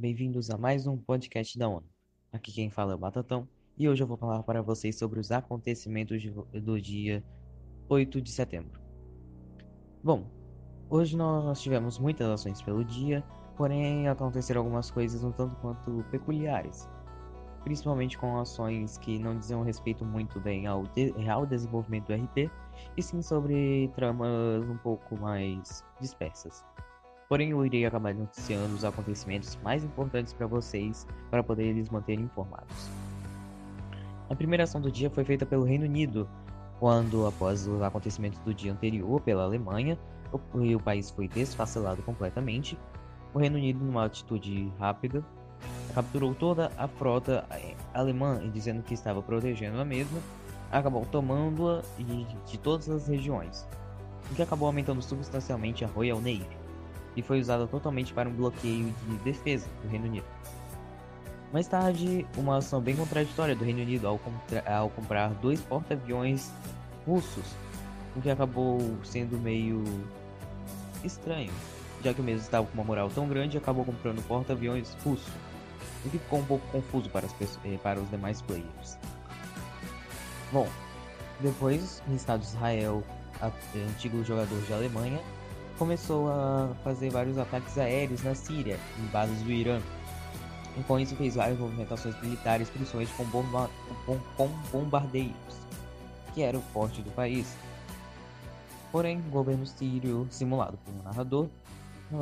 bem-vindos a mais um podcast da ONU. Aqui quem fala é o Batatão e hoje eu vou falar para vocês sobre os acontecimentos do dia 8 de setembro. Bom, hoje nós tivemos muitas ações pelo dia, porém aconteceram algumas coisas um tanto quanto peculiares, principalmente com ações que não diziam respeito muito bem ao real desenvolvimento do RP, e sim sobre tramas um pouco mais dispersas. Porém, eu irei acabar noticiando os acontecimentos mais importantes para vocês para poder eles manterem informados. A primeira ação do dia foi feita pelo Reino Unido, quando, após os acontecimentos do dia anterior pela Alemanha, o, o país foi desfacelado completamente. O Reino Unido, numa atitude rápida, capturou toda a frota eh, alemã, dizendo que estava protegendo a mesma, acabou tomando-a de, de todas as regiões, o que acabou aumentando substancialmente a Royal Navy e foi usada totalmente para um bloqueio de defesa do Reino Unido. Mais tarde, uma ação bem contraditória do Reino Unido ao, ao comprar dois porta-aviões russos, o que acabou sendo meio estranho, já que o mesmo estava com uma moral tão grande acabou comprando porta-aviões russos, o que ficou um pouco confuso para, eh, para os demais players. Bom, depois, no Estado de Israel, antigo jogador de Alemanha, começou a fazer vários ataques aéreos na Síria, em bases do Irã. E com isso fez várias movimentações militares, principalmente com, bomba com, com bombardeiros, que era o forte do país. Porém, o governo sírio, simulado por um narrador,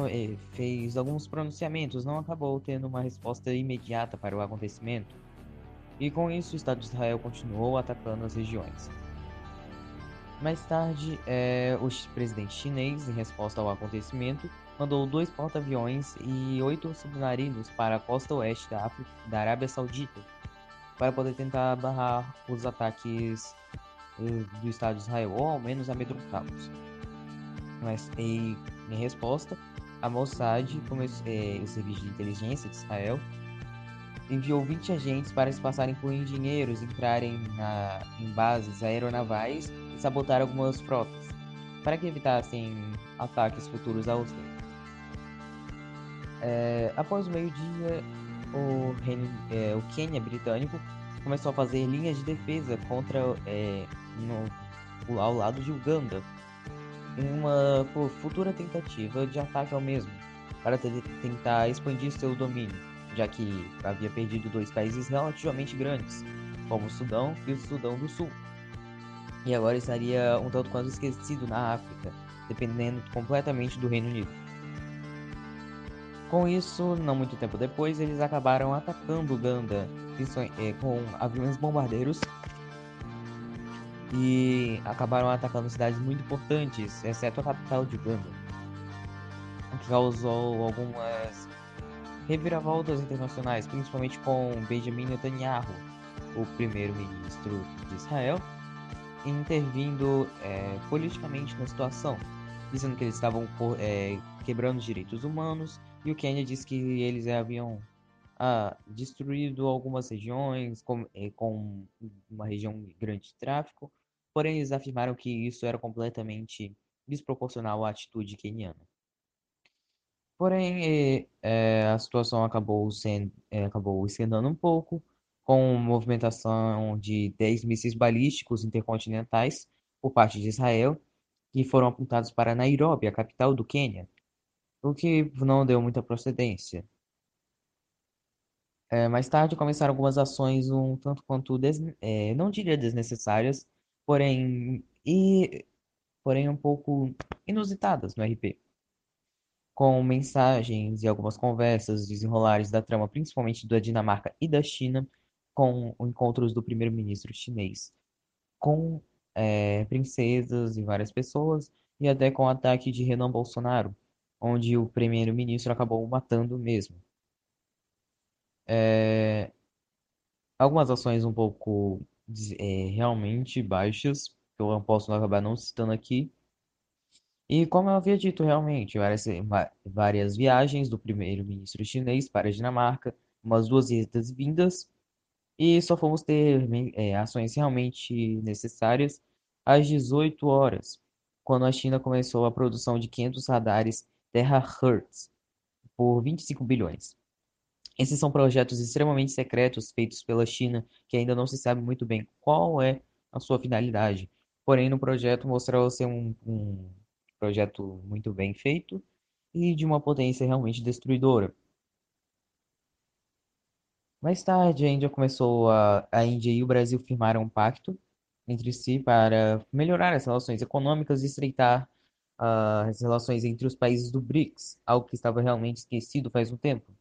eh, fez alguns pronunciamentos, não acabou tendo uma resposta imediata para o acontecimento. E com isso, o Estado de Israel continuou atacando as regiões. Mais tarde, é, o presidente chinês, em resposta ao acontecimento, mandou dois porta-aviões e oito submarinos para a costa oeste da, África, da Arábia Saudita, para poder tentar barrar os ataques eh, do Estado de Israel, ou ao menos amedrontá-los. Mas, em resposta, a Mossad, eh, o serviço de inteligência de Israel, enviou 20 agentes para se passarem por engenheiros, entrarem na, em bases aeronavais e sabotar algumas frotas, para que evitassem ataques futuros aos reinos. É, após o meio-dia, o, é, o Quênia britânico começou a fazer linhas de defesa contra é, no, ao lado de Uganda, em uma futura tentativa de ataque ao mesmo, para tentar expandir seu domínio já que havia perdido dois países relativamente grandes, como o Sudão e o Sudão do Sul. E agora estaria um tanto quanto esquecido na África, dependendo completamente do Reino Unido. Com isso, não muito tempo depois, eles acabaram atacando Uganda eh, com aviões bombardeiros e acabaram atacando cidades muito importantes, exceto a capital de Uganda, o que causou algumas reviravoltas internacionais, principalmente com Benjamin Netanyahu, o primeiro-ministro de Israel, intervindo é, politicamente na situação, dizendo que eles estavam é, quebrando os direitos humanos, e o Quênia disse que eles haviam ah, destruído algumas regiões com, é, com uma região grande de tráfico, porém eles afirmaram que isso era completamente desproporcional à atitude queniana. Porém, é, a situação acabou sendo, é, acabou esquentando um pouco, com movimentação de 10 mísseis balísticos intercontinentais por parte de Israel, que foram apontados para Nairobi, a capital do Quênia, o que não deu muita procedência. É, mais tarde começaram algumas ações um tanto quanto, des, é, não diria desnecessárias, porém, e, porém um pouco inusitadas no RP com mensagens e algumas conversas, desenrolares da trama, principalmente da Dinamarca e da China, com encontros do primeiro-ministro chinês com é, princesas e várias pessoas, e até com o ataque de Renan Bolsonaro, onde o primeiro-ministro acabou matando mesmo. É, algumas ações um pouco é, realmente baixas, que eu posso acabar não citando aqui, e como eu havia dito realmente, várias, várias viagens do primeiro-ministro chinês para a Dinamarca, umas duas idas vindas, e só fomos ter é, ações realmente necessárias às 18 horas, quando a China começou a produção de 500 radares Terahertz por 25 bilhões. Esses são projetos extremamente secretos feitos pela China, que ainda não se sabe muito bem qual é a sua finalidade. Porém, no projeto mostrou ser um, um projeto muito bem feito e de uma potência realmente destruidora. Mais tarde, a Índia começou a, a Índia e o Brasil firmaram um pacto entre si para melhorar as relações econômicas e estreitar uh, as relações entre os países do BRICS, algo que estava realmente esquecido faz um tempo,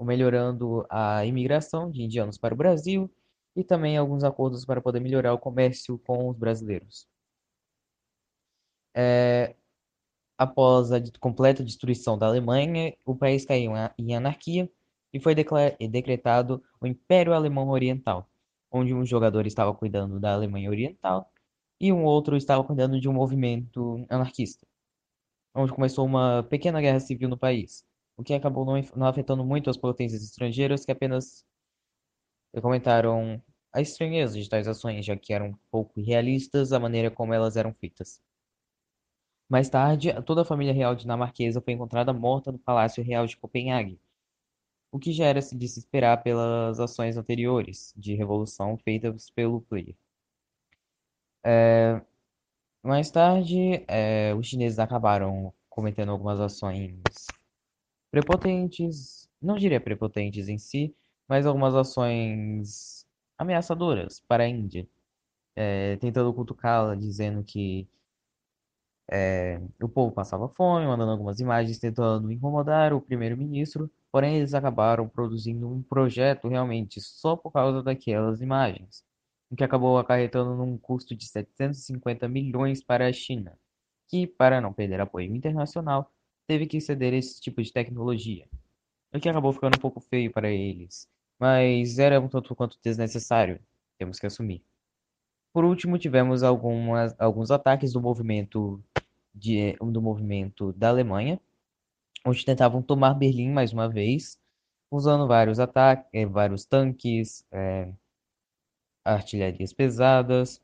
melhorando a imigração de indianos para o Brasil e também alguns acordos para poder melhorar o comércio com os brasileiros. É, após a completa destruição da Alemanha, o país caiu em anarquia e foi decretado o Império Alemão Oriental, onde um jogador estava cuidando da Alemanha Oriental e um outro estava cuidando de um movimento anarquista, onde começou uma pequena guerra civil no país, o que acabou não, afetando muito as potências estrangeiras que apenas comentaram a estranheza de tais ações, já que eram pouco irrealistas a maneira como elas eram feitas. Mais tarde, toda a família real dinamarquesa foi encontrada morta no Palácio Real de Copenhague, o que já era de se esperar pelas ações anteriores de revolução feitas pelo player. É, mais tarde, é, os chineses acabaram cometendo algumas ações prepotentes, não diria prepotentes em si, mas algumas ações ameaçadoras para a Índia, é, tentando cutucá-la, dizendo que é, o povo passava fome, mandando algumas imagens tentando incomodar o primeiro-ministro, porém eles acabaram produzindo um projeto realmente só por causa daquelas imagens, o que acabou acarretando num custo de 750 milhões para a China, que, para não perder apoio internacional, teve que ceder esse tipo de tecnologia, o que acabou ficando um pouco feio para eles, mas era um tanto quanto desnecessário, temos que assumir. Por último, tivemos algumas, alguns ataques do movimento, de, do movimento da Alemanha, onde tentavam tomar Berlim mais uma vez, usando vários ataques, eh, vários tanques, é, artilharias pesadas,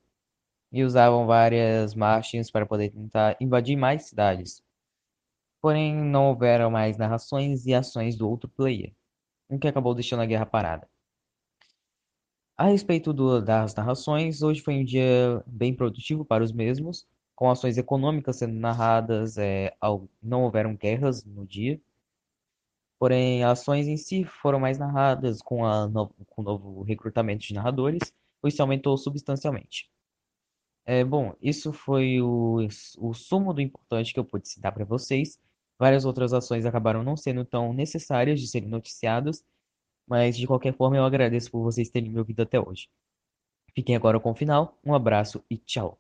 e usavam várias marchas para poder tentar invadir mais cidades. Porém, não houveram mais narrações e ações do outro player, o que acabou deixando a guerra parada. A respeito do, das narrações, hoje foi um dia bem produtivo para os mesmos, com ações econômicas sendo narradas, é, ao, não houveram guerras no dia, porém ações em si foram mais narradas com, a no, com o novo recrutamento de narradores, o isso aumentou substancialmente. É, bom, isso foi o, o sumo do importante que eu pude citar para vocês. Várias outras ações acabaram não sendo tão necessárias de serem noticiadas, mas de qualquer forma eu agradeço por vocês terem me ouvido até hoje. Fiquem agora com o final, um abraço e tchau!